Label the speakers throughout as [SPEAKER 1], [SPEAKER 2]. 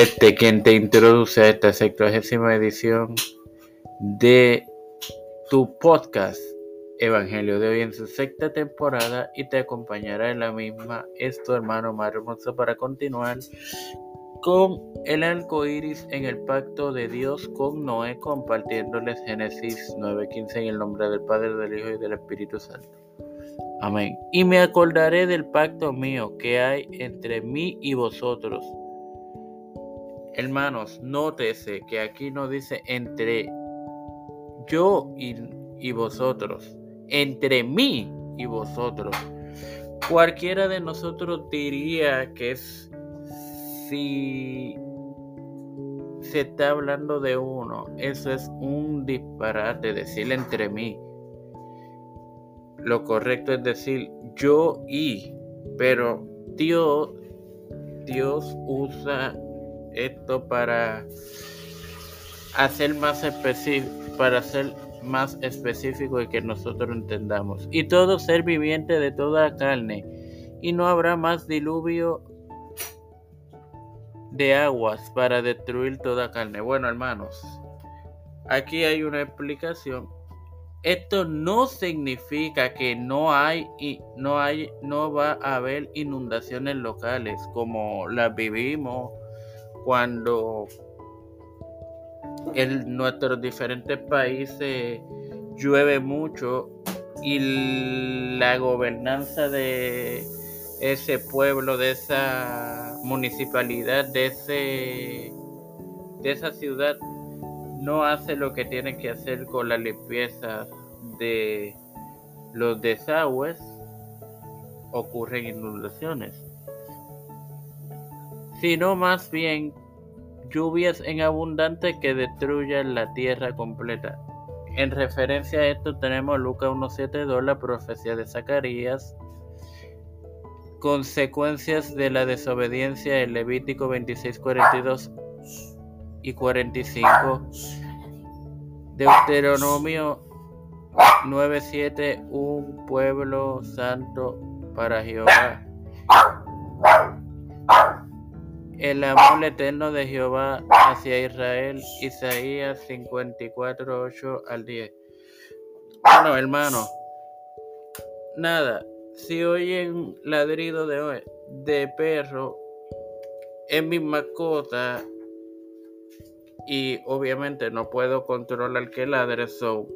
[SPEAKER 1] este quien te introduce a esta sexagésima edición de tu podcast Evangelio de hoy en su sexta temporada y te acompañará en la misma es tu hermano más hermoso para continuar con el arco iris en el pacto de Dios con Noé, compartiéndoles Génesis 9:15 en el nombre del Padre, del Hijo y del Espíritu Santo. Amén. Y me acordaré del pacto mío que hay entre mí y vosotros. Hermanos, nótese que aquí no dice entre yo y, y vosotros, entre mí y vosotros. Cualquiera de nosotros diría que es si se está hablando de uno, eso es un disparate, decir entre mí. Lo correcto es decir yo y, pero Dios, Dios usa esto para hacer más específico, para hacer más específico y que nosotros entendamos. Y todo ser viviente de toda carne, y no habrá más diluvio de aguas para destruir toda carne. Bueno, hermanos, aquí hay una explicación. Esto no significa que no hay y no hay no va a haber inundaciones locales como las vivimos cuando en nuestros diferentes países llueve mucho y la gobernanza de ese pueblo, de esa municipalidad, de ese de esa ciudad no hace lo que tiene que hacer con la limpieza de los desagües, ocurren inundaciones, sino más bien lluvias en abundante que destruyan la tierra completa. En referencia a esto tenemos Lucas 1.7.2, la profecía de Zacarías, consecuencias de la desobediencia en Levítico 26.42 y 45, Deuteronomio 9.7, un pueblo santo para Jehová. El amor eterno de Jehová hacia Israel, Isaías 54, 8 al 10. Bueno, hermano, nada, si oyen ladrido de, de perro, es mi mascota y obviamente no puedo controlar que ladre, so.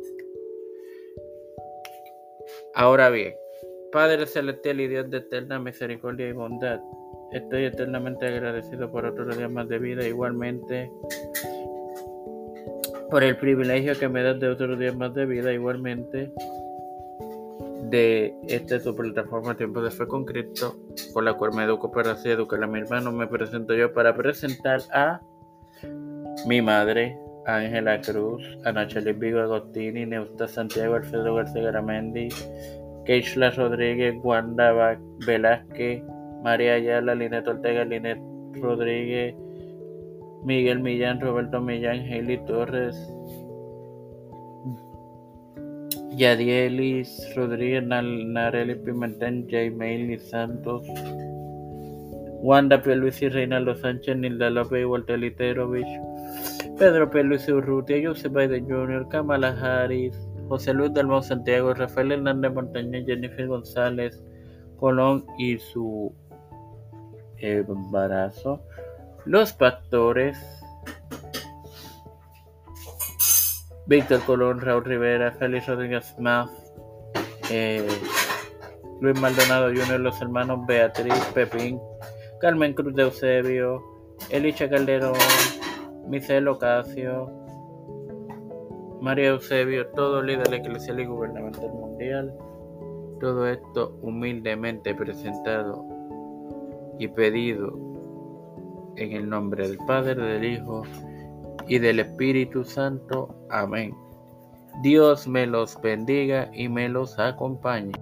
[SPEAKER 1] Ahora bien, Padre Celestial y Dios de eterna misericordia y bondad, Estoy eternamente agradecido por otro día más de vida, igualmente por el privilegio que me das de otro día más de vida, igualmente de esta tu plataforma Tiempo de Fe con Cristo, con la cual me educo para así educar a mi hermano. Me presento yo para presentar a mi madre, Ángela Cruz, Ana Vigo Agostini, Neusta Santiago, Alfredo García Garamendi, Keishla Rodríguez, Wanda Velázquez, María Ayala, Linet Ortega, Linet Rodríguez, Miguel Millán, Roberto Millán, Hailey Torres, Yadielis Rodríguez, Nareli Pimentel, Jaimail Santos, Wanda y Reinaldo Sánchez, Nilda López, Walter Literovich, Pedro y Urrutia, Joseph Biden Jr., Kamala Harris, José Luis del Santiago, Rafael Hernández Montaña, Jennifer González, Colón y su embarazo, los pastores, Víctor Colón, Raúl Rivera, Félix Rodríguez Más, eh, Luis Maldonado Jr., los hermanos Beatriz, Pepín, Carmen Cruz de Eusebio, Elicha Calderón, Michel Ocasio, María Eusebio, todo líder eclesial y gubernamental mundial. Todo esto humildemente presentado y pedido en el nombre del Padre, del Hijo y del Espíritu Santo. Amén. Dios me los bendiga y me los acompañe.